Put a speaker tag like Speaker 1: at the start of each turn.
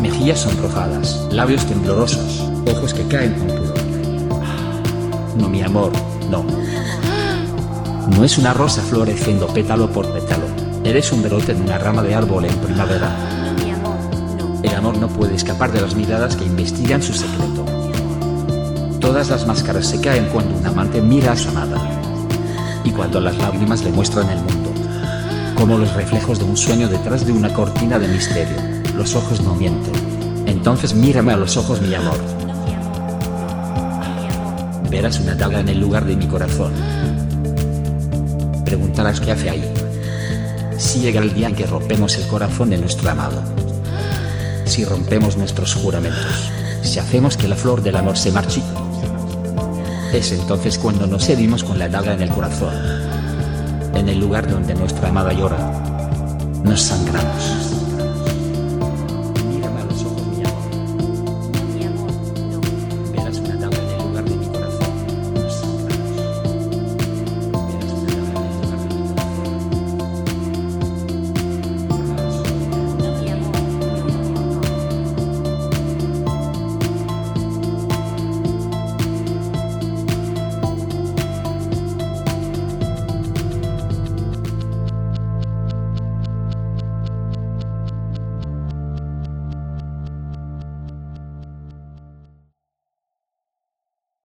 Speaker 1: mejillas sonrojadas, labios temblorosos, ojos que caen con pudor. No, mi amor, no. No es una rosa floreciendo pétalo por pétalo. Eres un brote en una rama de árbol en primavera.
Speaker 2: No, mi amor, no.
Speaker 1: El amor no puede escapar de las miradas que investigan su secreto. Todas las máscaras se caen cuando un amante mira a su amada. Y cuando las lágrimas le muestran el mundo. Como los reflejos de un sueño detrás de una cortina de misterio. Los ojos no mienten. Entonces mírame a los ojos, mi amor. Verás una daga en el lugar de mi corazón. Preguntarás qué hace ahí. Si llega el día en que rompemos el corazón de nuestro amado. Si rompemos nuestros juramentos. Si hacemos que la flor del amor se marchite. Es entonces cuando nos herimos con la daga en el corazón. En el lugar donde nuestra amada llora. Nos sangramos.